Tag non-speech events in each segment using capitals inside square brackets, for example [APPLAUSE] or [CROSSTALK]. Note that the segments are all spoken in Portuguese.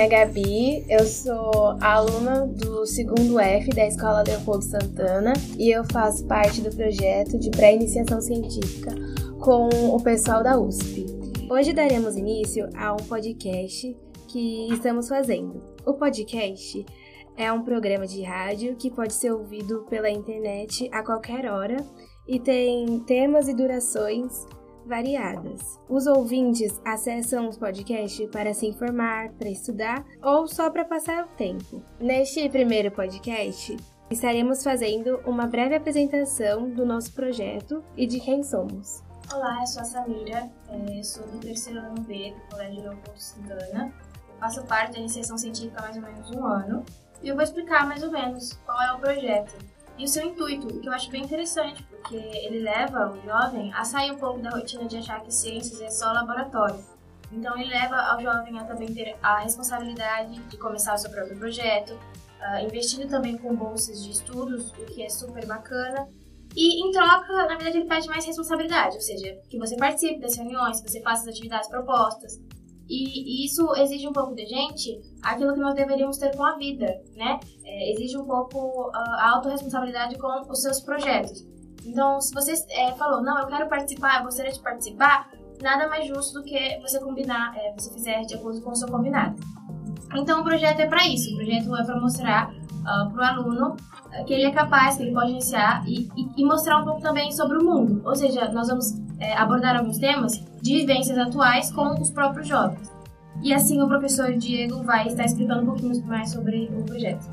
nome é Gabi, eu sou aluna do segundo F da Escola Leopoldo Santana e eu faço parte do projeto de pré-iniciação científica com o pessoal da USP. Hoje daremos início a um podcast que estamos fazendo. O podcast é um programa de rádio que pode ser ouvido pela internet a qualquer hora e tem temas e durações variadas. Os ouvintes acessam os podcasts para se informar, para estudar ou só para passar o tempo. Neste primeiro podcast, estaremos fazendo uma breve apresentação do nosso projeto e de quem somos. Olá, eu sou a Samira, é, sou do terceiro ano B do Colégio Leopoldo Santana. Eu faço parte da iniciação científica há mais ou menos um ano e eu vou explicar mais ou menos qual é o projeto e o seu intuito, o que eu acho bem interessante, porque ele leva o jovem a sair um pouco da rotina de achar que ciências é só laboratório. Então ele leva ao jovem a também ter a responsabilidade de começar o seu próprio projeto, uh, investindo também com bolsas de estudos, o que é super bacana. E em troca, na verdade, ele pede mais responsabilidade, ou seja, que você participe das reuniões, que você faça as atividades propostas, e, isso exige um pouco da gente aquilo que nós deveríamos ter com a vida, né? É, exige um pouco a autorresponsabilidade com os seus projetos. Então, se você é, falou, não, eu quero participar, eu gostaria de participar, nada mais justo do que você combinar, é, você fizer de acordo com o seu combinado. Então, o projeto é para isso. O projeto é para mostrar uh, ah, para o aluno uh, que ele é capaz, que ele pode iniciar e, e, e, mostrar um pouco também sobre o mundo. Ou seja, nós vamos é, abordar alguns temas de vivências atuais com os próprios jovens. E assim o professor Diego vai estar explicando um pouquinho mais sobre o projeto.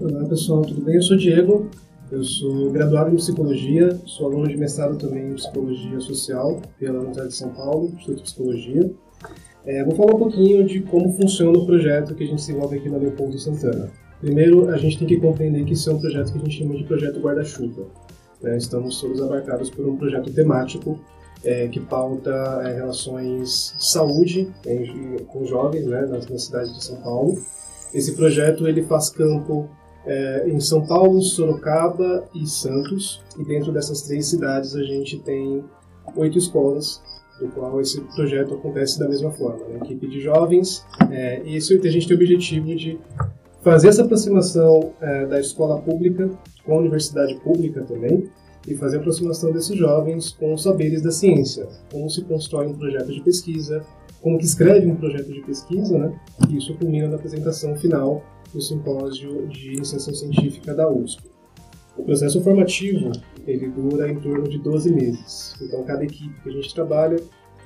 Olá pessoal, tudo bem? Eu sou Diego, eu sou graduado em Psicologia, sou aluno de mestrado também em Psicologia Social pela Universidade de São Paulo, Instituto de Psicologia. É, vou falar um pouquinho de como funciona o projeto que a gente desenvolve aqui na Leopoldo Santana. Primeiro, a gente tem que compreender que isso é um projeto que a gente chama de projeto guarda-chuva. Né? Estamos todos abarcados por um projeto temático é, que pauta é, relações de saúde em, com jovens né, na, cidade de São Paulo. Esse projeto ele faz campo é, em São Paulo, Sorocaba e Santos. E dentro dessas três cidades a gente tem oito escolas do qual esse projeto acontece da mesma forma. Né? Equipe de jovens, é, e isso a gente tem o objetivo de fazer essa aproximação é, da escola pública com a universidade pública também, e fazer a aproximação desses jovens com os saberes da ciência, como se constrói um projeto de pesquisa, como que escreve um projeto de pesquisa, né? E isso culmina na apresentação final do simpósio de iniciação científica da USP. O processo formativo ele dura em torno de 12 meses. Então, cada equipe que a gente trabalha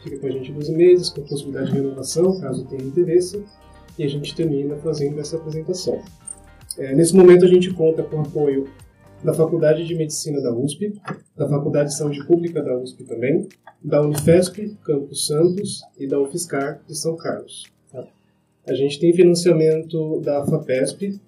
fica com a gente 12 meses, com possibilidade de renovação, caso tenha interesse, e a gente termina fazendo essa apresentação. É, nesse momento, a gente conta com o apoio da Faculdade de Medicina da USP, da Faculdade de Saúde Pública da USP também, da Unifesp, Campos Santos e da UFSCar de São Carlos. Tá? A gente tem financiamento da FAPESP,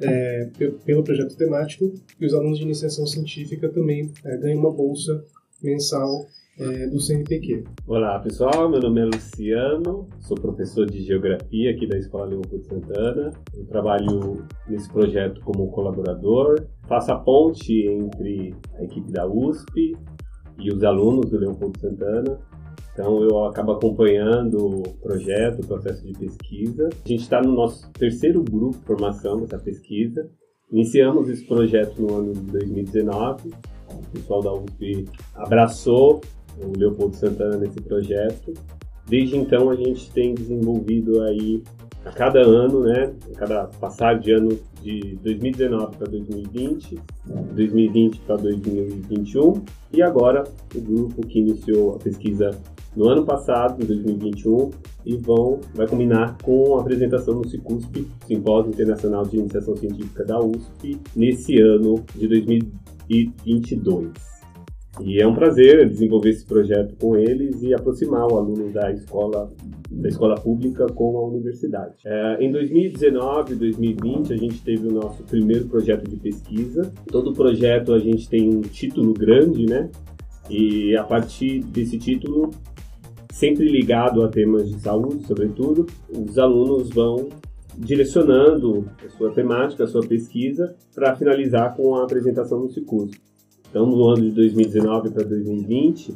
é, pelo projeto temático, e os alunos de iniciação científica também é, ganham uma bolsa mensal é, do CNPq. Olá pessoal, meu nome é Luciano, sou professor de Geografia aqui da Escola Leopoldo Santana. Eu trabalho nesse projeto como colaborador, faço a ponte entre a equipe da USP e os alunos do Leopoldo Santana. Então eu acabo acompanhando o projeto, o processo de pesquisa. A gente está no nosso terceiro grupo de formação dessa pesquisa. Iniciamos esse projeto no ano de 2019 o pessoal da USP abraçou o Leopoldo Santana nesse projeto. Desde então a gente tem desenvolvido aí a cada ano, né, a cada passar de ano de 2019 para 2020, 2020 para 2021 e agora o grupo que iniciou a pesquisa no ano passado, em 2021, e vão vai combinar com a apresentação no CICUSP, Simpósio Internacional de Iniciação Científica da USP, nesse ano de 2022. E é um prazer desenvolver esse projeto com eles e aproximar o aluno da escola da escola pública com a universidade. É, em 2019 e 2020 a gente teve o nosso primeiro projeto de pesquisa. Todo projeto a gente tem um título grande, né? E a partir desse título, sempre ligado a temas de saúde, sobretudo, os alunos vão direcionando a sua temática, a sua pesquisa, para finalizar com a apresentação no Cicurso. Então, no ano de 2019 para 2020,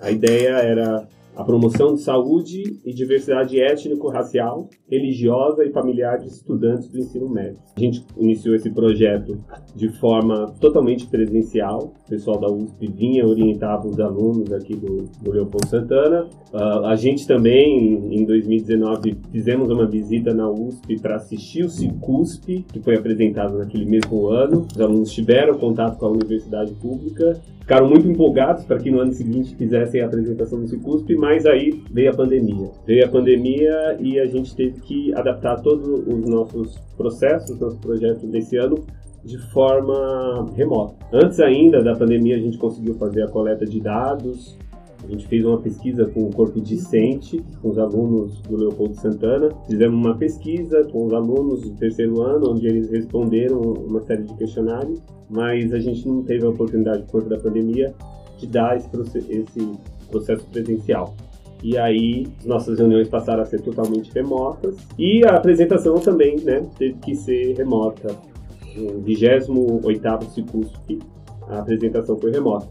a ideia era a promoção de saúde e diversidade étnico-racial, religiosa e familiar de estudantes do ensino médio. A gente iniciou esse projeto de forma totalmente presencial. O pessoal da USP vinha orientava os alunos aqui do, do Leopoldo Santana. Uh, a gente também, em 2019, fizemos uma visita na USP para assistir o CICUSP, que foi apresentado naquele mesmo ano. Os alunos tiveram contato com a universidade pública ficaram muito empolgados para que no ano seguinte fizessem a apresentação do Cicusp, mas aí veio a pandemia. Veio a pandemia e a gente teve que adaptar todos os nossos processos, nosso projeto desse ano de forma remota. Antes ainda da pandemia, a gente conseguiu fazer a coleta de dados, a gente fez uma pesquisa com o corpo discente, com os alunos do Leopoldo Santana. Fizemos uma pesquisa com os alunos do terceiro ano, onde eles responderam uma série de questionários, mas a gente não teve a oportunidade, por conta da pandemia, de dar esse, esse processo presencial. E aí, nossas reuniões passaram a ser totalmente remotas. E a apresentação também, né, teve que ser remota. No 28º Cicusp, a apresentação foi remota.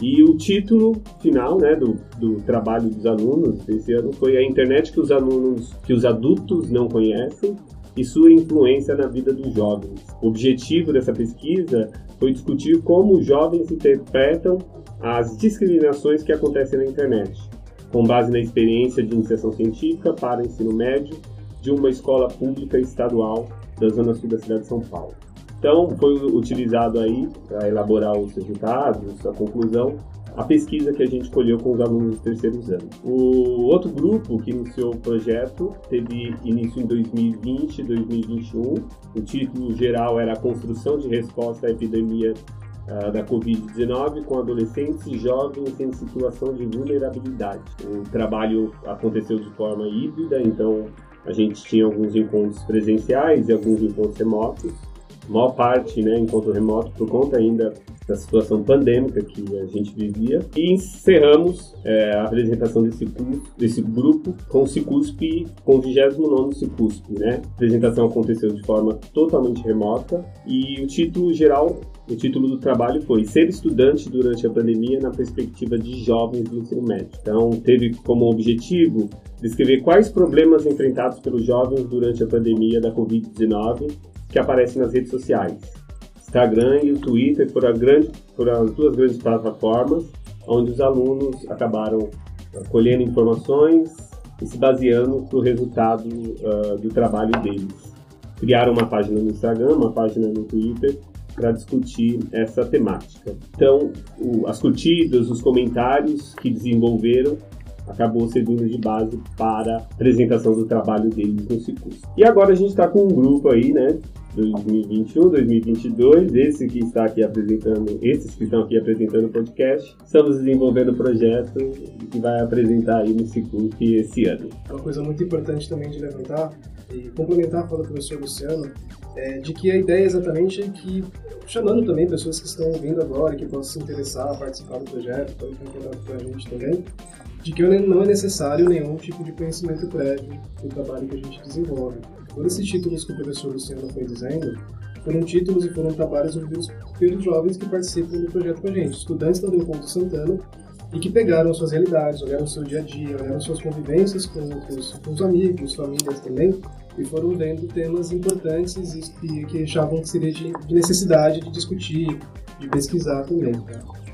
E o título final né, do, do trabalho dos alunos desse ano foi a internet que os alunos, que os adultos não conhecem e sua influência na vida dos jovens. O objetivo dessa pesquisa foi discutir como os jovens interpretam as discriminações que acontecem na internet, com base na experiência de iniciação científica para ensino médio de uma escola pública estadual da zona sul da cidade de São Paulo. Então, foi utilizado aí para elaborar os resultados, a conclusão, a pesquisa que a gente colheu com os alunos dos terceiros anos. O outro grupo que iniciou o projeto teve início em 2020 e 2021. O título geral era a construção de resposta à epidemia uh, da Covid-19 com adolescentes e jovens em situação de vulnerabilidade. O trabalho aconteceu de forma híbrida, então a gente tinha alguns encontros presenciais e alguns encontros remotos maior parte, né, encontro remoto, por conta ainda da situação pandêmica que a gente vivia. E encerramos é, a apresentação desse, curso, desse grupo com o Cicusp, com o 29 Cicusp, né? A apresentação aconteceu de forma totalmente remota e o título geral o título do trabalho foi Ser estudante durante a pandemia na perspectiva de jovens do ensino médio. Então, teve como objetivo descrever quais problemas enfrentados pelos jovens durante a pandemia da Covid-19 que aparecem nas redes sociais. Instagram e o Twitter foram, grande, foram as duas grandes plataformas onde os alunos acabaram ah, colhendo informações e se baseando para o resultado uh, do trabalho deles. Criaram uma página no Instagram, uma página no Twitter para discutir essa temática. Então, o, as curtidas, os comentários que desenvolveram acabou servindo de base para a apresentação do trabalho deles no Cicus. E agora a gente está com um grupo aí, né, 2021, 2022, esse que está aqui apresentando, esses que estão aqui apresentando o podcast, estamos desenvolvendo o projeto que vai apresentar aí no Cicus esse ano. Uma coisa muito importante também de levantar e complementar a fala do professor Luciano, é de que a ideia exatamente é que, chamando também pessoas que estão ouvindo agora, que possam se interessar, participar do projeto, podem contato com a gente também, de que não é necessário nenhum tipo de conhecimento prévio do trabalho que a gente desenvolve. Todos esses títulos que o professor Luciano foi dizendo foram títulos e foram trabalhos ouvidos pelos jovens que participam do projeto com a gente, estudantes da Leopoldo Santana, e que pegaram suas realidades, olharam o seu dia a dia, olharam suas convivências com, os, com os amigos, famílias também, e foram vendo temas importantes e que achavam que seria de, de necessidade de discutir, de pesquisar também.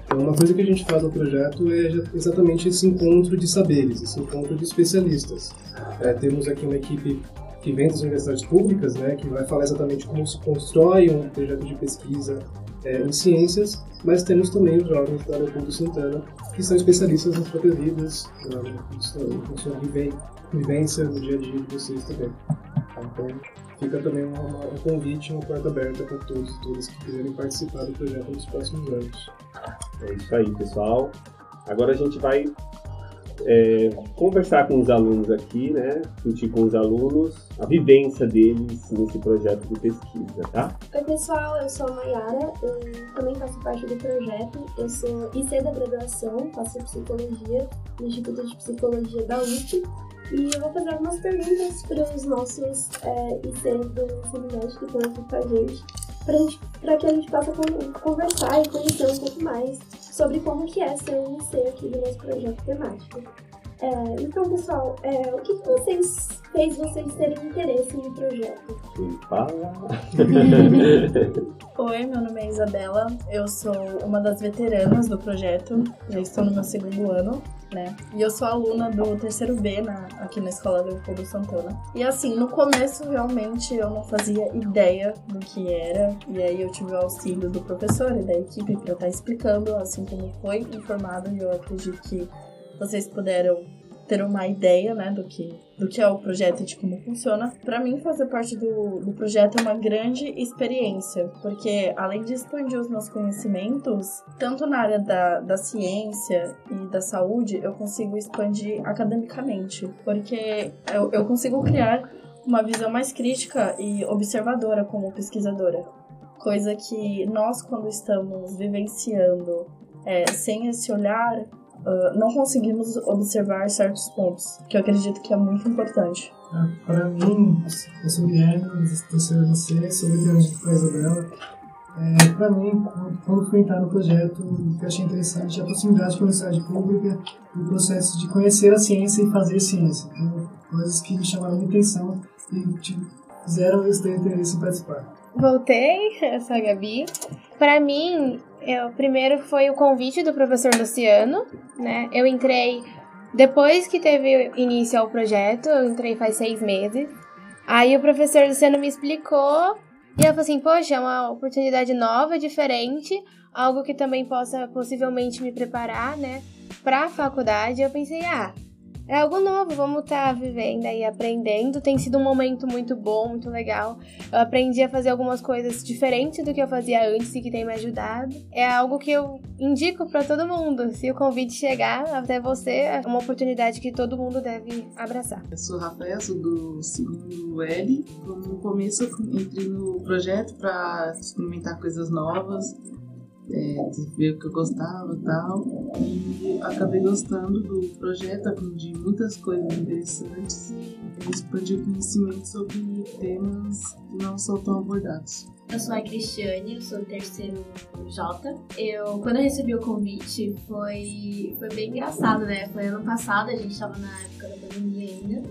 Então, uma coisa que a gente faz no projeto é exatamente esse encontro de saberes, esse encontro de especialistas. É, temos aqui uma equipe que vem das universidades públicas, né, que vai falar exatamente como se constrói um projeto de pesquisa é, em ciências, mas temos também os jovens da Leopoldo Santana, que são especialistas nas próprias vidas, na, sua vivência no dia a dia de vocês também. Então, fica também um convite, uma porta aberta para todos e todas que quiserem participar do projeto nos próximos anos. É isso aí, pessoal. Agora a gente vai é, conversar com os alunos aqui, né? Discutir com os alunos a vivência deles nesse projeto de pesquisa, tá? Oi, pessoal, eu sou a Mayara, eu também faço parte do projeto. Eu sou IC da graduação, faço psicologia no Instituto de Psicologia da USP. E eu vou fazer algumas perguntas para os nossos é, ICs do ensino que estão aqui com a gente, para que a gente possa conversar e conhecer um pouco mais sobre como que é ser um IC aqui do nosso projeto temático. É, então, pessoal, é, o que, que vocês fez vocês terem interesse no projeto? Fala! [LAUGHS] Oi, meu nome é Isabela, eu sou uma das veteranas do projeto, já estou no meu segundo ano, né? E eu sou aluna do terceiro B na, aqui na Escola Leopoldo Santana. E assim, no começo realmente eu não fazia ideia do que era, e aí eu tive o auxílio do professor e da equipe para estar tá explicando, assim como foi informado, e eu acredito que vocês puderam ter uma ideia, né, do que, do que é o projeto e de como funciona. Para mim, fazer parte do, do projeto é uma grande experiência, porque além de expandir os meus conhecimentos, tanto na área da, da ciência e da saúde, eu consigo expandir academicamente, porque eu, eu consigo criar uma visão mais crítica e observadora como pesquisadora. Coisa que nós, quando estamos vivenciando é, sem esse olhar, uh, não conseguimos observar certos pontos, que eu acredito que é muito importante. É, para mim, eu sou Guilherme, estou a você, sou liderante com a Isabela. É, para mim, quando fui entrar no projeto, o que eu achei interessante é a proximidade com a universidade pública e o processo de conhecer a ciência e fazer ciência. Então, coisas que me chamaram a atenção e tipo, fizeram eu ter interesse em participar. Voltei, [LAUGHS] eu sou a Gabi. Para mim, eu, primeiro foi o convite do professor Luciano, né? Eu entrei depois que teve início ao projeto, eu entrei faz seis meses. Aí o professor Luciano me explicou e eu falei assim, poxa, é uma oportunidade nova, diferente, algo que também possa possivelmente me preparar, né, para a faculdade. Eu pensei, ah, é algo novo, vamos estar tá vivendo e aprendendo. Tem sido um momento muito bom, muito legal. Eu aprendi a fazer algumas coisas diferentes do que eu fazia antes e que tem me ajudado. É algo que eu indico para todo mundo. Se o convite chegar até você, é uma oportunidade que todo mundo deve abraçar. Eu sou Rafael, sou do segundo L. No começo, entrei no projeto para experimentar coisas novas é, ver o que eu gostava e tal. E acabei gostando do projeto, aprendi muitas coisas interessantes e expandi o conhecimento sobre temas que não são tão abordados. Eu sou a Cristiane, eu sou do terceiro J. Eu, quando eu recebi o convite, foi, foi bem engraçado, né? Foi ano passado, a gente tava na época da pandemia ainda.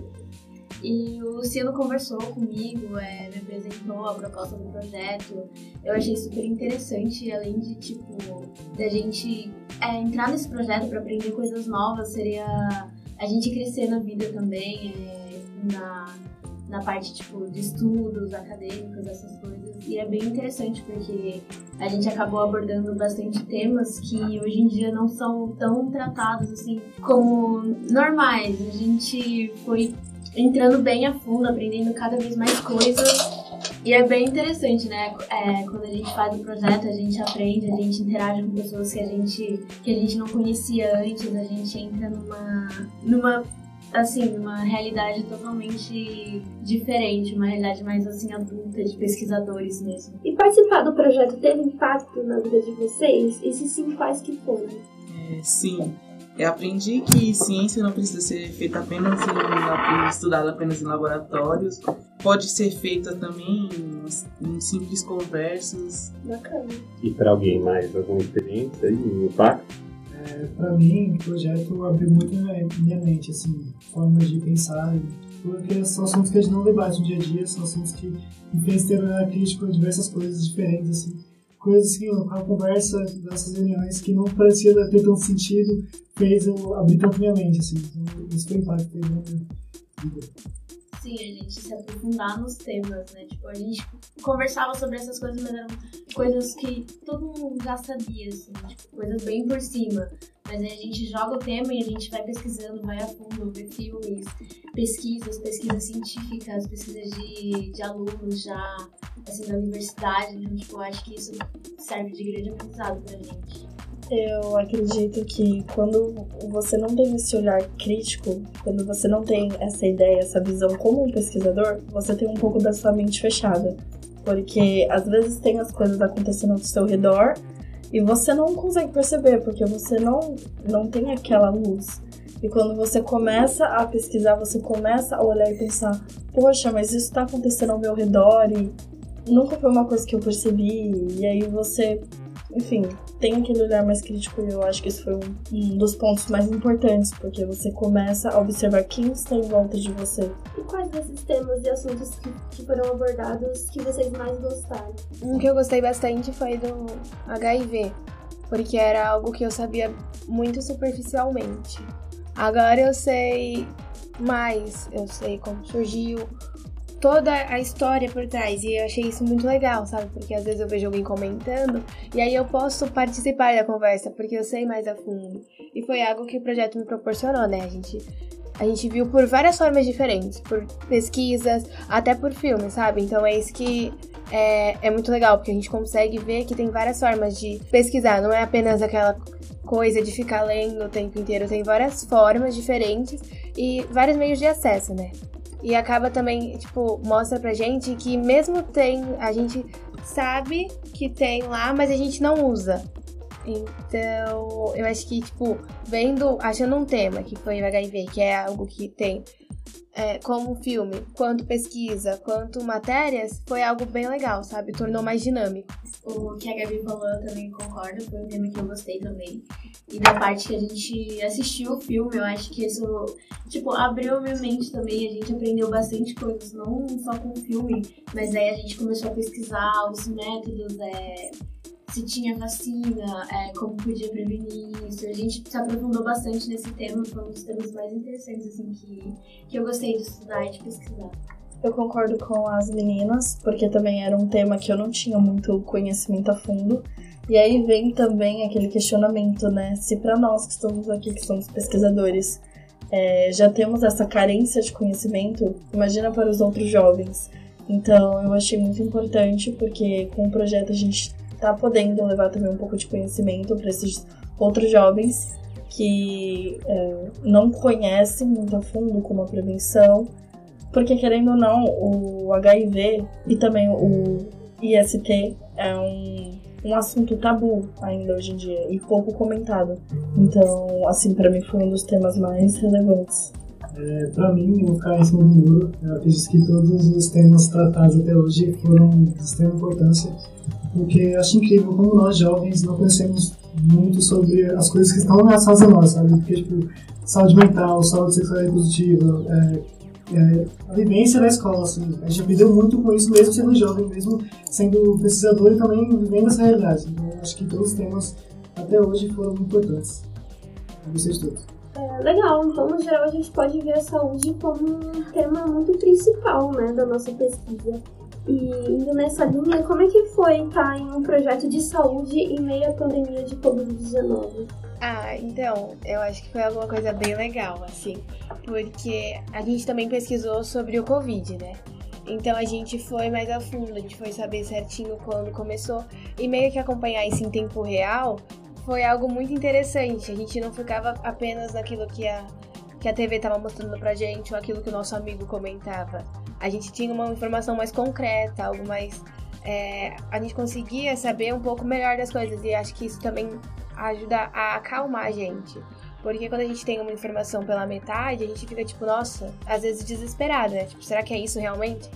E o Luciano conversou comigo, é, me apresentou a proposta do projeto. Eu achei super interessante, além de, tipo, da gente é, entrar nesse projeto para aprender coisas novas, seria a gente crescer na vida também, é, na, na parte, tipo, de estudos acadêmicos, essas coisas. E é bem interessante porque a gente acabou abordando bastante temas que hoje em dia não são tão tratados, assim, como normais. A gente foi entrando bem a fundo, aprendendo cada vez mais coisas. E é bem interessante, né? É, quando a gente faz o projeto, a gente aprende, a gente interage com pessoas que a gente, que a gente não conhecia antes, a gente entra numa, numa assim, numa realidade totalmente diferente, uma realidade mais assim adulta de pesquisadores mesmo. E participar do projeto teve impacto na vida de vocês? E se sim, quais que foram? É, sim, eu aprendi que ciência não precisa ser feita apenas em, estudada apenas em laboratórios, pode ser feita também em, em simples conversas. Bacana. E para alguém mais alguma experiência e um impacto? É, para mim, o projeto abriu muito minha, minha mente, assim, formas de pensar, porque são assuntos que a gente não debate no dia a dia, são assuntos que me fez ter uma crítica diversas coisas diferentes, assim coisas que a conversa dessas reuniões que não parecia ter tanto sentido fez eu abrir tanto minha mente, assim. Então, isso foi o impacto que teve Sim, a gente se aprofundar nos temas, né? Tipo, a gente conversava sobre essas coisas, mas eram coisas que todo mundo já sabia, assim, tipo, coisas bem por cima. Mas aí a gente joga o tema e a gente vai pesquisando, vai a fundo, vê filmes, pesquisas, pesquisas científicas, pesquisas de, de alunos já, assim, da universidade. Então, tipo, eu acho que isso serve de grande aprendizado pra gente. Eu acredito que quando você não tem esse olhar crítico, quando você não tem essa ideia, essa visão como um pesquisador, você tem um pouco da sua mente fechada. Porque às vezes tem as coisas acontecendo ao seu redor e você não consegue perceber, porque você não, não tem aquela luz. E quando você começa a pesquisar, você começa a olhar e pensar: poxa, mas isso está acontecendo ao meu redor e nunca foi uma coisa que eu percebi. E aí você enfim, tem aquele olhar mais crítico e eu acho que isso foi um, um dos pontos mais importantes, porque você começa a observar quem está em volta de você. E quais desses temas e assuntos que, que foram abordados que vocês mais gostaram? Um que eu gostei bastante foi do HIV, porque era algo que eu sabia muito superficialmente. Agora eu sei mais, eu sei como surgiu, toda a história por trás. E eu achei isso muito legal, sabe? Porque às vezes eu vejo alguém comentando e aí eu posso participar da conversa, porque eu sei mais a fundo. E foi algo que o projeto me proporcionou, né? A gente, a gente viu por várias formas diferentes, por pesquisas, até por filmes, sabe? Então é isso que é, é muito legal, porque a gente consegue ver que tem várias formas de pesquisar, não é apenas aquela coisa de ficar lendo o tempo inteiro, tem várias formas diferentes e vários meios de acesso, né? E acaba também, tipo, mostra pra gente que mesmo tem, a gente sabe que tem lá, mas a gente não usa. Então, eu acho que, tipo, vendo, achando um tema que foi o HIV, que é algo que tem é, como filme, quanto pesquisa, quanto matérias, foi algo bem legal, sabe? Tornou mais dinâmico. O que a Gabi falou, eu também concordo, foi um tema que eu gostei também. E da parte que a gente assistiu o filme, eu acho que isso, tipo, abriu minha mente também. A gente aprendeu bastante coisas, não só com o filme, mas aí a gente começou a pesquisar os métodos, é, se tinha vacina, é, como podia prevenir isso. A gente se aprofundou bastante nesse tema, foi um dos temas mais interessantes, assim, que, que eu gostei de estudar e de pesquisar. Eu concordo com as meninas, porque também era um tema que eu não tinha muito conhecimento a fundo. E aí vem também aquele questionamento, né? Se para nós que estamos aqui, que somos pesquisadores, é, já temos essa carência de conhecimento, imagina para os outros jovens. Então eu achei muito importante, porque com o projeto a gente está podendo levar também um pouco de conhecimento para esses outros jovens que é, não conhecem muito a fundo como a prevenção, porque querendo ou não, o HIV e também o IST é um, um assunto tabu ainda hoje em dia e pouco comentado. Então, assim, para mim foi um dos temas mais relevantes. É, para mim, vou ficar em cima do muro. Eu acredito que todos os temas tratados até hoje foram de extrema importância, porque acho incrível como nós jovens não conhecemos muito sobre as coisas que estão na fase nossa, sabe? Porque, tipo, saúde mental, saúde sexual reprodutiva, é, é, a vivência da escola, assim. A gente aprendeu muito com isso, mesmo sendo jovem, mesmo sendo pesquisador e também vivendo essa realidade. Então, acho que todos os temas até hoje foram importantes. A vocês todos. É, legal, então no geral a gente pode ver a saúde como um tema muito principal né, da nossa pesquisa. E indo nessa linha, como é que foi estar em um projeto de saúde em meio à pandemia de Covid-19? Ah, então, eu acho que foi alguma coisa bem legal, assim, porque a gente também pesquisou sobre o Covid, né? Então a gente foi mais a fundo, a gente foi saber certinho quando começou e meio que acompanhar isso em tempo real foi algo muito interessante. A gente não ficava apenas naquilo que a, que a TV estava mostrando pra gente ou aquilo que o nosso amigo comentava. A gente tinha uma informação mais concreta, algo mais. É, a gente conseguia saber um pouco melhor das coisas e acho que isso também ajuda a acalmar a gente. Porque quando a gente tem uma informação pela metade, a gente fica tipo, nossa, às vezes desesperado, né? Tipo, será que é isso realmente?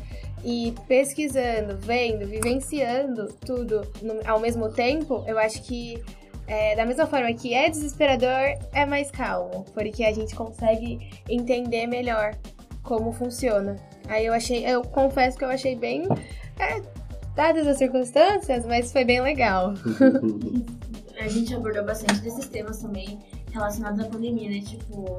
E pesquisando, vendo, vivenciando tudo no, ao mesmo tempo, eu acho que é, da mesma forma que é desesperador, é mais calmo, porque a gente consegue entender melhor como funciona. Aí eu achei, eu confesso que eu achei bem, é, dadas as circunstâncias, mas foi bem legal. [LAUGHS] a gente abordou bastante desses temas também relacionados à pandemia, né? Tipo,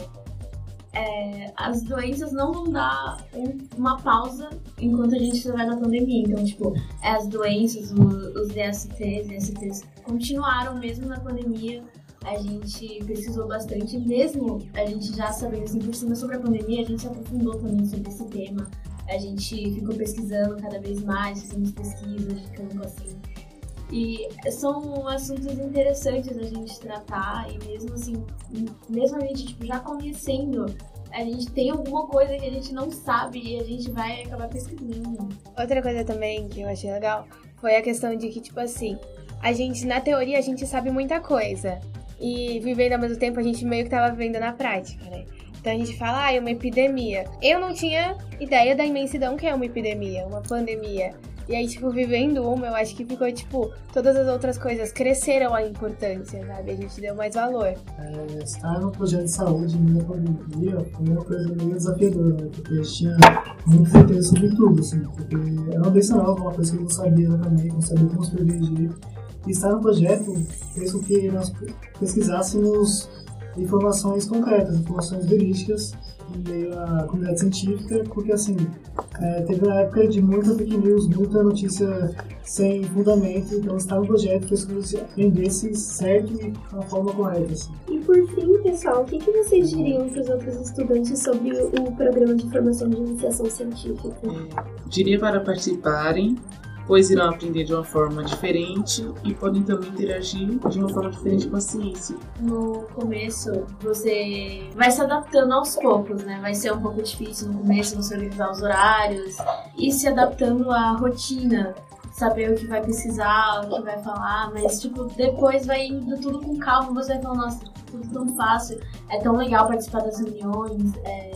é, as doenças não vão dar um, uma pausa enquanto a gente estiver na pandemia. Então, tipo, as doenças, os, os DSTs, DSTs continuaram mesmo na pandemia. A gente pesquisou bastante, mesmo a gente já sabendo assim por cima sobre a pandemia, a gente se aprofundou também sobre esse tema. A gente ficou pesquisando cada vez mais, fazendo pesquisas de campo assim. E são assuntos interessantes a gente tratar e mesmo assim, mesmo a gente tipo, já conhecendo, a gente tem alguma coisa que a gente não sabe e a gente vai acabar pesquisando. Outra coisa também que eu achei legal foi a questão de que, tipo assim, a gente, na teoria, a gente sabe muita coisa. E vivendo ao mesmo tempo, a gente meio que tava vivendo na prática, né? Então a gente fala, ah, é uma epidemia. Eu não tinha ideia da imensidão que é uma epidemia, uma pandemia. E aí, tipo, vivendo uma, eu acho que ficou, tipo, todas as outras coisas cresceram a importância, sabe? A gente deu mais valor. É, estar no projeto de saúde da pandemia foi uma coisa meio desafiadora, né? Porque gente tinha muito interesse sobre tudo, assim. Porque uma doença nova, uma coisa que eu não sabia exatamente, não sabia como se prevenir. E estar no projeto fez com que nós pesquisássemos informações concretas, informações verídicas meio à comunidade científica, porque assim, é, teve uma época de muita fake news, muita notícia sem fundamento, então estar no projeto que a gente aprendesse certo e da forma correta. Assim. E por fim, pessoal, o que, que vocês diriam para os outros estudantes sobre o programa de formação de iniciação científica? Diria para participarem, pois irão aprender de uma forma diferente e podem também interagir de uma forma diferente com a ciência. No começo, você vai se adaptando aos poucos, né? Vai ser um pouco difícil no começo você organizar os horários e se adaptando à rotina. Saber o que vai pesquisar, o que vai falar, mas tipo, depois vai indo tudo com calma, você vai falando, nossa, tudo tão fácil, é tão legal participar das reuniões, é,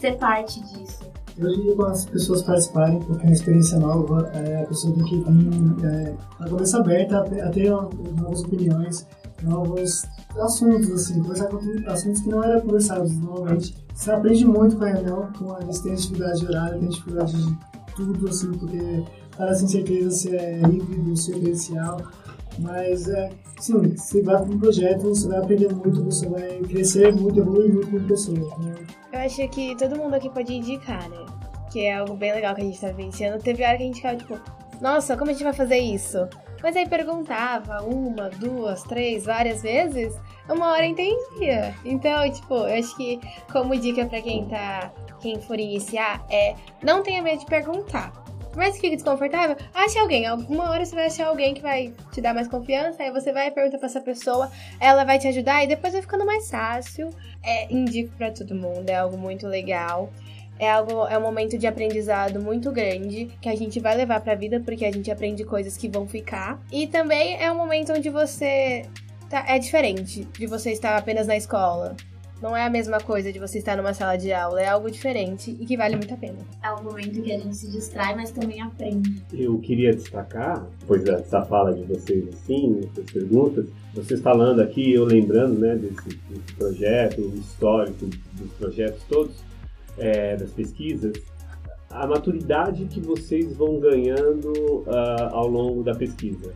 ser parte disso. Eu para as pessoas participarem, porque é uma experiência nova, é, a pessoa tem que vir é, com a cabeça aberta a, ter novas opiniões, novos assuntos, assim, conversar com assuntos que não eram conversados normalmente. Você aprende muito com a reunião, com a gente tem dificuldade de horário, tem dificuldade de tudo, assim, porque para sem certeza se é híbrido, se é presencial. Mas, é, sim, você vai para um projeto, você vai aprender muito, você vai crescer muito, evoluir muito como pessoa. Né? Eu acho que todo mundo aqui pode indicar, né? Que é algo bem legal que a gente tá vivenciando. Teve hora que a gente ficava tipo, nossa, como a gente vai fazer isso? Mas aí perguntava uma, duas, três, várias vezes, uma hora entendia. Então, tipo, eu acho que como dica para quem tá, quem for iniciar é não tenha medo de perguntar. Mas fique desconfortável, ache alguém. Alguma hora você vai achar alguém que vai te dar mais confiança, aí você vai perguntar pra essa pessoa, ela vai te ajudar e depois vai ficando mais fácil. É, indico para todo mundo, é algo muito legal. É algo, é um momento de aprendizado muito grande que a gente vai levar para a vida porque a gente aprende coisas que vão ficar. E também é um momento onde você tá, é diferente de você estar apenas na escola. Não é a mesma coisa de você estar numa sala de aula, é algo diferente e que vale muito a pena. É um momento que a gente se distrai, mas também aprende. Eu queria destacar, depois dessa fala de vocês assim, essas perguntas, vocês falando aqui, eu lembrando né, desse, desse projeto, o histórico dos projetos todos, é, das pesquisas, a maturidade que vocês vão ganhando uh, ao longo da pesquisa.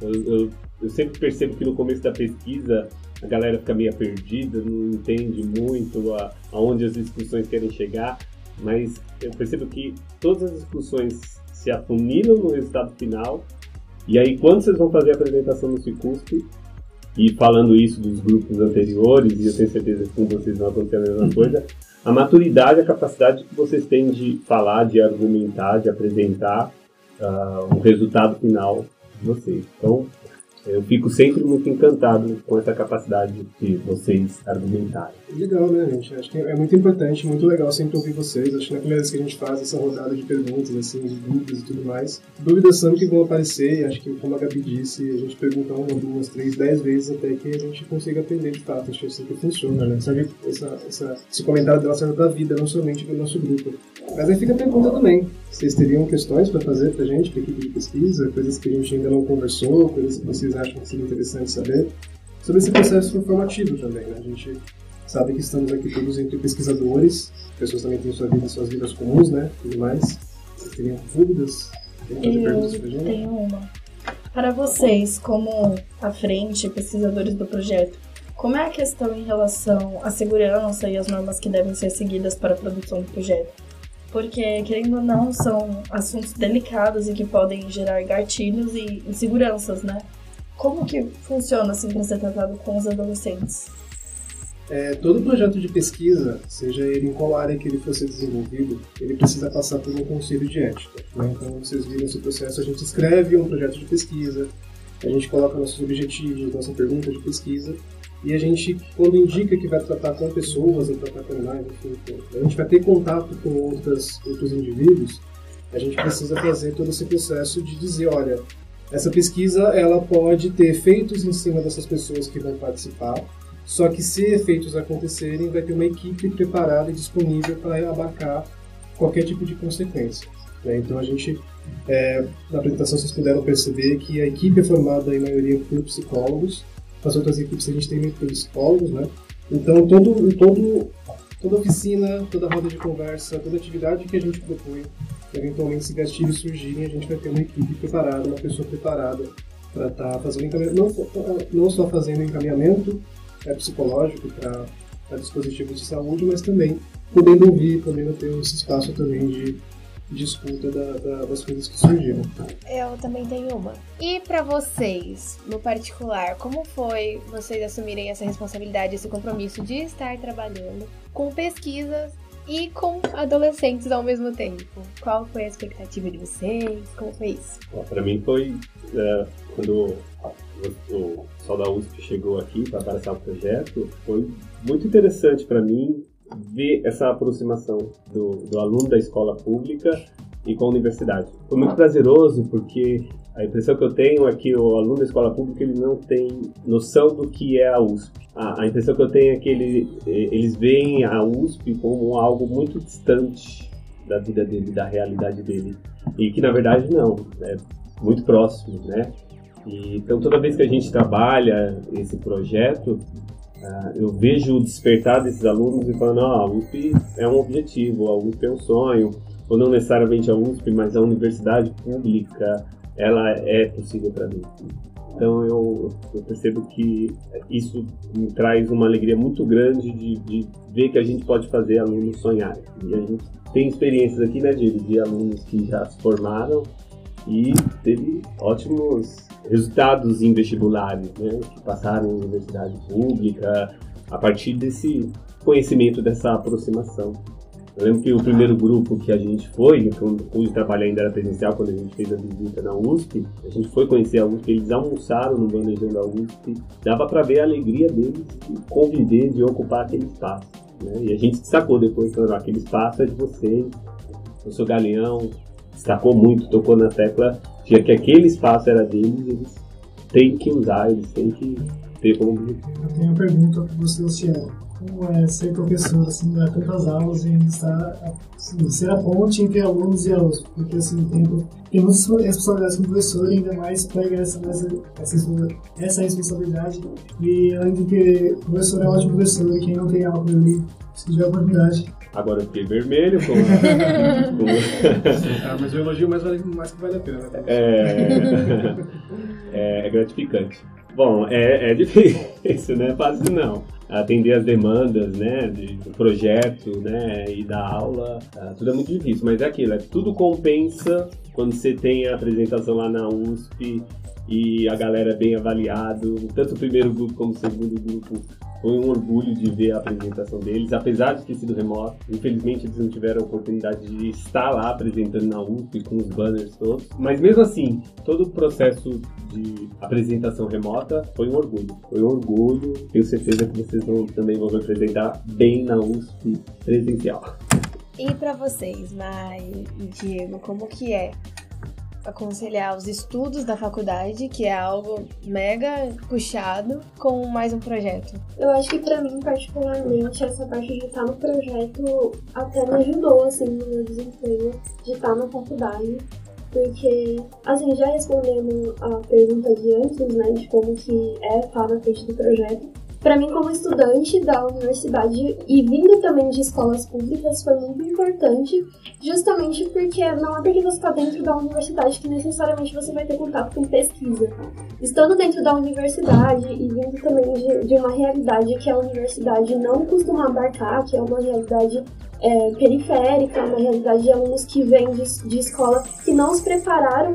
Eu, eu, eu sempre percebo que no começo da pesquisa a galera fica meio perdida, não entende muito a, aonde as discussões querem chegar, mas eu percebo que todas as discussões se afunilam no resultado final, e aí quando vocês vão fazer a apresentação no Cicusp, e falando isso dos grupos anteriores, e eu tenho certeza que com vocês vão acontecer a mesma uhum. coisa, a maturidade, a capacidade que vocês têm de falar, de argumentar, de apresentar uh, o resultado final de vocês. Então, eu fico sempre muito encantado com essa capacidade de vocês argumentarem. Legal, né, gente? Acho que é muito importante, muito legal sempre ouvir vocês. Acho que na primeira vez que a gente faz essa rodada de perguntas, assim, de dúvidas e tudo mais, dúvidas são que vão aparecer, acho que, como a Gabi disse, a gente pergunta uma, duas, três, dez vezes até que a gente consiga aprender de fato. Acho que é assim que funciona, né? Sabe, essa, essa, esse comentário dela serve da vida, não somente do nosso grupo. Mas aí fica a pergunta também. Vocês teriam questões para fazer para a gente, para a equipe de pesquisa, coisas que a gente ainda não conversou, coisas que vocês acham que seria interessante saber? Sobre esse processo formativo também, né? A gente sabe que estamos aqui todos entre pesquisadores, pessoas também têm sua vida, suas vidas comuns, né? Tudo mais. Vocês teriam dúvidas? Gente? Tenho uma. Para vocês, como à frente, pesquisadores do projeto, como é a questão em relação à segurança e as normas que devem ser seguidas para a produção do projeto? Porque, querendo ou não, são assuntos delicados e que podem gerar gatilhos e inseguranças, né? Como que funciona assim para ser tratado com os adolescentes? É, todo projeto de pesquisa, seja ele em qual área que ele for ser desenvolvido, ele precisa passar por um conselho de ética. Né? Então, vocês viram esse processo, a gente escreve um projeto de pesquisa, a gente coloca nossos objetivos, nossa pergunta de pesquisa, e a gente, quando indica que vai tratar com pessoas ou tratar com animais, enfim, a gente vai ter contato com outras, outros indivíduos, a gente precisa fazer todo esse processo de dizer, olha, essa pesquisa ela pode ter efeitos em cima dessas pessoas que vão participar, só que se efeitos acontecerem, vai ter uma equipe preparada e disponível para abarcar qualquer tipo de consequência. Né? Então a gente É, na apresentação vocês puderam perceber que a equipe é formada em maioria por psicólogos, as outras equipes a gente tem psicólogos, né? Então todo, todo, toda oficina, toda roda de conversa, toda atividade que a gente propõe, eventualmente se gatilhos surgirem, a gente vai ter uma equipe preparada, uma pessoa preparada para estar tá fazendo encaminhamento, não, não só fazendo encaminhamento é, psicológico para dispositivos de saúde, mas também podendo ouvir, podendo ter esse espaço também de, de escuta da, da, das coisas que surgiram. Eu também tenho uma. E para vocês, no particular, como foi vocês assumirem essa responsabilidade, esse compromisso de estar trabalhando com pesquisas e com adolescentes ao mesmo tempo? Qual foi a expectativa de vocês? Como foi isso? Para mim foi é, quando o, o pessoal da USP chegou aqui para abraçar o projeto, foi muito interessante para mim ver essa aproximação do, do aluno da escola pública e com a universidade. Foi muito prazeroso porque a impressão que eu tenho é que o aluno da escola pública ele não tem noção do que é a USP. A, a impressão que eu tenho é que ele, eles veem a USP como algo muito distante da vida dele, da realidade dele. E que na verdade não, é muito próximo, né? E, então toda vez que a gente trabalha esse projeto, eu vejo o despertar desses alunos e falando, ah, a USP é um objetivo, a USP é um sonho, ou não necessariamente a USP, mas a universidade pública, ela é possível para mim. Então eu, eu, percebo que isso me traz uma alegria muito grande de, de, ver que a gente pode fazer alunos sonharem. E a gente tem experiências aqui, né, de, de alunos que já se formaram e teve ótimos resultados em vestibulares, né, que passaram em universidade pública, a partir desse conhecimento, dessa aproximação. Eu lembro que o primeiro grupo que a gente foi, quando o trabalho ainda era presencial, quando a gente fez a visita na USP, a gente foi conhecer a USP, eles almoçaram no bandejão da USP, dava para ver a alegria deles de conviver, de ocupar aquele espaço. Né? E a gente destacou depois, falando, aquele espaço é de vocês, eu sou galeão, destacou muito, tocou na tecla de que aquele espaço era deles, eles têm que usar, eles têm que ter como. Eu tenho uma pergunta para você, Luciano. Como é ser professor, assim, dar tantas aulas e estar, assim, ser a ponte entre alunos e alunos? Porque, assim, tem, tem muitas responsabilidades como professor, ainda mais pega essa, essa, essa, responsabilidade. E, além de que o professor é um ótimo professor, quem não tem aula ali, se tiver oportunidade, Agora eu fiquei vermelho. Como... [LAUGHS] ah, mas o elogio mais, vale, mais que vale a pena. Né? É... é, é gratificante. Bom, é, é difícil, né? Fácil não. Atender as demandas, né, do projeto, né, e da aula, ah, tudo é muito difícil. Mas é aquilo, é, tudo compensa quando você tem a apresentação lá na USP e a galera é bem avaliado, tanto o primeiro grupo como o segundo grupo foi um orgulho de ver a apresentação deles, apesar de ter sido remoto. Infelizmente, eles não tiveram a oportunidade de estar lá apresentando na USP com os banners todos. Mas mesmo assim, todo o processo de apresentação remota foi um orgulho. Foi um orgulho. Tenho certeza que vocês vão, também vão apresentar bem na USP presencial. E para vocês, Mai e Diego, como que é aconselhar os estudos da faculdade, que é algo mega puxado, com mais um projeto? Eu acho que para mim, particularmente, essa parte de estar no projeto até me ajudou, assim, no meu desempenho, de estar na faculdade. Porque, assim, já respondendo a pergunta de antes, né, de como que é estar na frente do projeto, para mim, como estudante da universidade e vindo também de escolas públicas, foi muito importante, justamente porque não é porque você está dentro da universidade que necessariamente você vai ter contato com pesquisa. Estando dentro da universidade e vindo também de, de uma realidade que a universidade não costuma abarcar, que é uma realidade é, periférica, uma realidade de alunos que vêm de, de escola que não se prepararam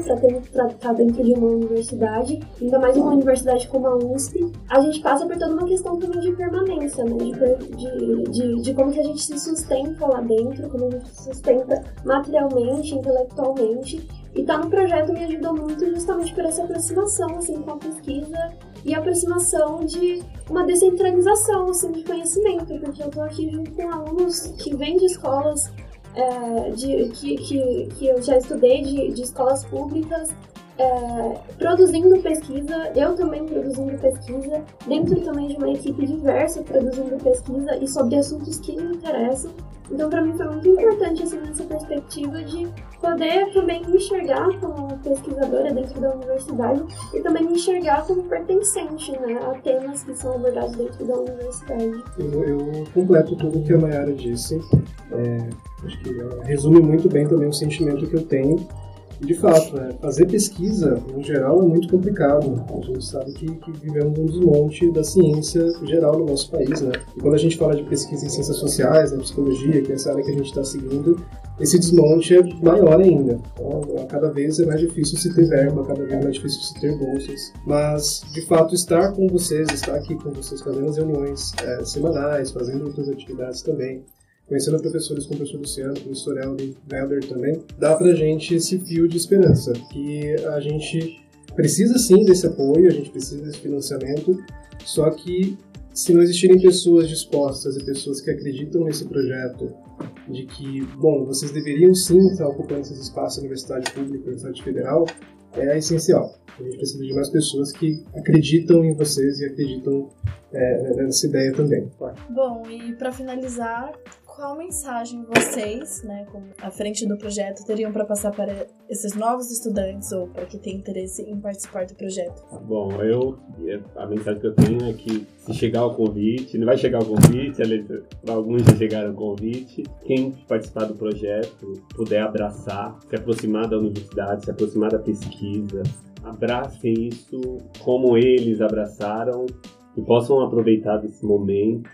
para estar dentro de uma universidade, ainda mais uma universidade como a USP, a gente passa por toda uma questão também de permanência, né? De, de, de, de como que a gente se sustenta lá dentro, como a gente se sustenta materialmente, intelectualmente. E estar tá no projeto me ajudou muito justamente por essa aproximação assim, com a pesquisa e aproximação de uma descentralização assim, de conhecimento, porque eu estou aqui junto com alunos que vêm de escolas é, de, que, que, que eu já estudei, de, de escolas públicas, é, produzindo pesquisa, eu também produzindo pesquisa, dentro também de uma equipe diversa produzindo pesquisa e sobre assuntos que me interessam. Então, para mim foi muito importante assim, nessa perspectiva de poder também me enxergar como pesquisadora dentro da universidade e também me enxergar como pertencente né, a temas que são abordados dentro da universidade. Eu, eu completo tudo que a Mayara disse. É, acho que resume muito bem também o sentimento que eu tenho de fato, né, fazer pesquisa, em geral, é muito complicado. A gente sabe que, que vivemos um desmonte da ciência geral no nosso país, né? E quando a gente fala de pesquisa em ciências sociais, na psicologia, que é essa área que a gente está seguindo, esse desmonte é maior ainda. Então, cada vez é mais difícil se ter verba, cada vez é mais difícil se ter bolsas. Mas, de fato, estar com vocês, estar aqui com vocês, fazendo as reuniões é, semanais, fazendo outras atividades também, conhecendo professores como o professor Luciano, o professor Elden Helder também, dá pra gente esse fio de esperança, que a gente precisa sim desse apoio, a gente precisa desse financiamento, só que se não existirem pessoas dispostas e pessoas que acreditam nesse projeto, de que, bom, vocês deveriam sim estar ocupando esses espaços na universidade pública, universidade federal, é essencial. A gente precisa de mais pessoas que acreditam em vocês e acreditam é, nessa ideia também. Bom, e para finalizar, qual mensagem vocês, né, como à frente do projeto, teriam para passar para esses novos estudantes ou para quem tem interesse em participar do projeto? Bom, eu a mensagem que eu tenho é que se chegar o convite, não vai chegar o convite, para alguns já chegaram o convite, quem participar do projeto puder abraçar, se aproximar da universidade, se aproximar da pesquisa, abracem isso como eles abraçaram e possam aproveitar desse momento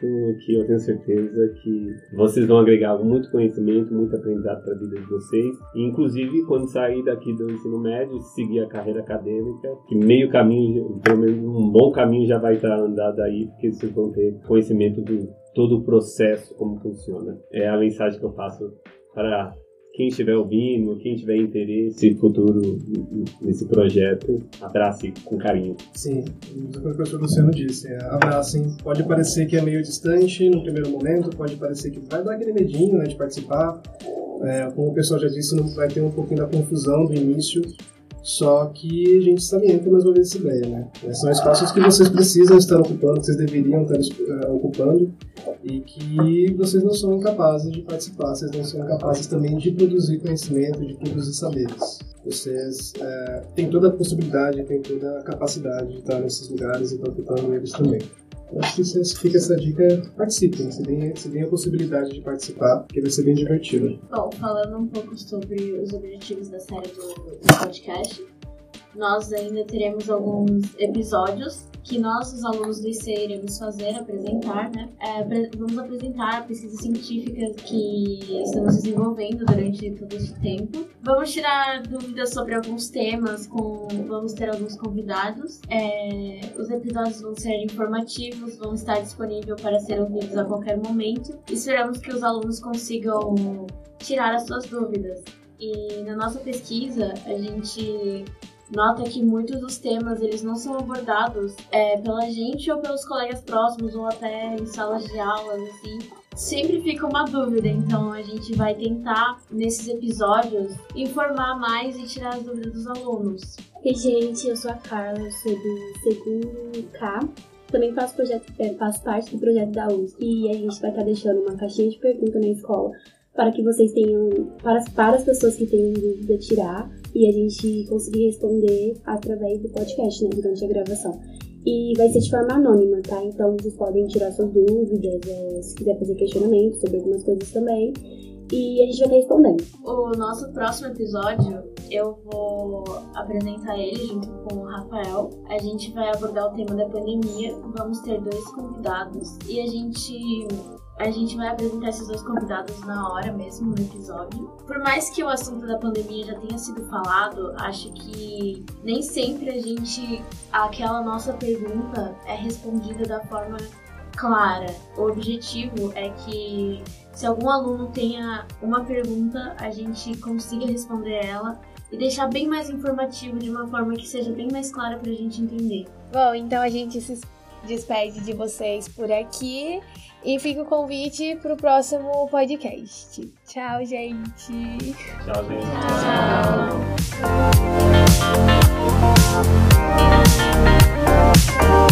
que eu tenho certeza que vocês vão agregar muito conhecimento, muito aprendizado para a vida de vocês. E, inclusive, quando sair daqui do ensino médio, seguir a carreira acadêmica, que meio caminho, pelo menos um bom caminho já vai estar andado aí, porque vocês vão ter conhecimento de todo o processo, como funciona. É a mensagem que eu faço para quem estiver ouvindo, quem tiver interesse futuro nesse projeto, abrace com carinho. Sim, o o professor Luciano disse, é, abracem. Pode parecer que é meio distante no primeiro momento, pode parecer que vai dar aquele medinho né, de participar. É, como o pessoal já disse, não vai ter um pouquinho da confusão do início, só que a gente salienta mais uma vez essa ideia, né? São espaços que vocês precisam estar ocupando, que vocês deveriam estar uh, ocupando, e que vocês não são incapazes de participar, vocês não são incapazes também de produzir conhecimento, de produzir saberes. Vocês uh, têm toda a possibilidade, têm toda a capacidade de estar nesses lugares e estão ocupando eles também acho que se fica essa dica, participem, se deem, se deem a possibilidade de participar, porque vai ser bem divertido. Bom, falando um pouco sobre os objetivos da série do, do podcast, nós ainda teremos alguns episódios que nós, os alunos do IC, iremos fazer, apresentar, né? É, vamos apresentar a pesquisa científica que estamos desenvolvendo durante todo esse tempo. Vamos tirar dúvidas sobre alguns temas, com, vamos ter alguns convidados. É, os episódios vão ser informativos, vão estar disponíveis para ser ouvidos a qualquer momento. Esperamos que os alunos consigam tirar as suas dúvidas. E na nossa pesquisa, a gente nota que muitos dos temas eles não são abordados é, pela gente ou pelos colegas próximos ou até em salas de aulas assim sempre fica uma dúvida, então a gente vai tentar, nesses episódios, informar mais e tirar as dúvidas dos alunos. E, gente, eu sou a Carla, eu sou do segundo K. Também faço, projeto, é, faço parte do projeto da USP e a gente vai estar deixando uma caixinha de perguntas na escola para que vocês tenham, para, para as pessoas que tenham dúvida, tirar e a gente conseguir responder através do podcast, né, durante a gravação. E vai ser de forma anônima, tá? Então vocês podem tirar suas dúvidas, é, se quiser fazer questionamento sobre algumas coisas também. E a gente vai estar respondendo. O nosso próximo episódio, eu vou apresentar ele junto com o Rafael. A gente vai abordar o tema da pandemia. Vamos ter dois convidados e a gente a gente vai apresentar esses dois convidados na hora mesmo no episódio. Por mais que o assunto da pandemia já tenha sido falado, acho que nem sempre a gente aquela nossa pergunta é respondida da forma clara. O objetivo é que se algum aluno tenha uma pergunta, a gente consiga responder ela e deixar bem mais informativo de uma forma que seja bem mais clara para a gente entender. Bom, então a gente se despede de vocês por aqui e fica o convite pro próximo podcast. Tchau, gente. Tchau, gente. Tchau. Tchau.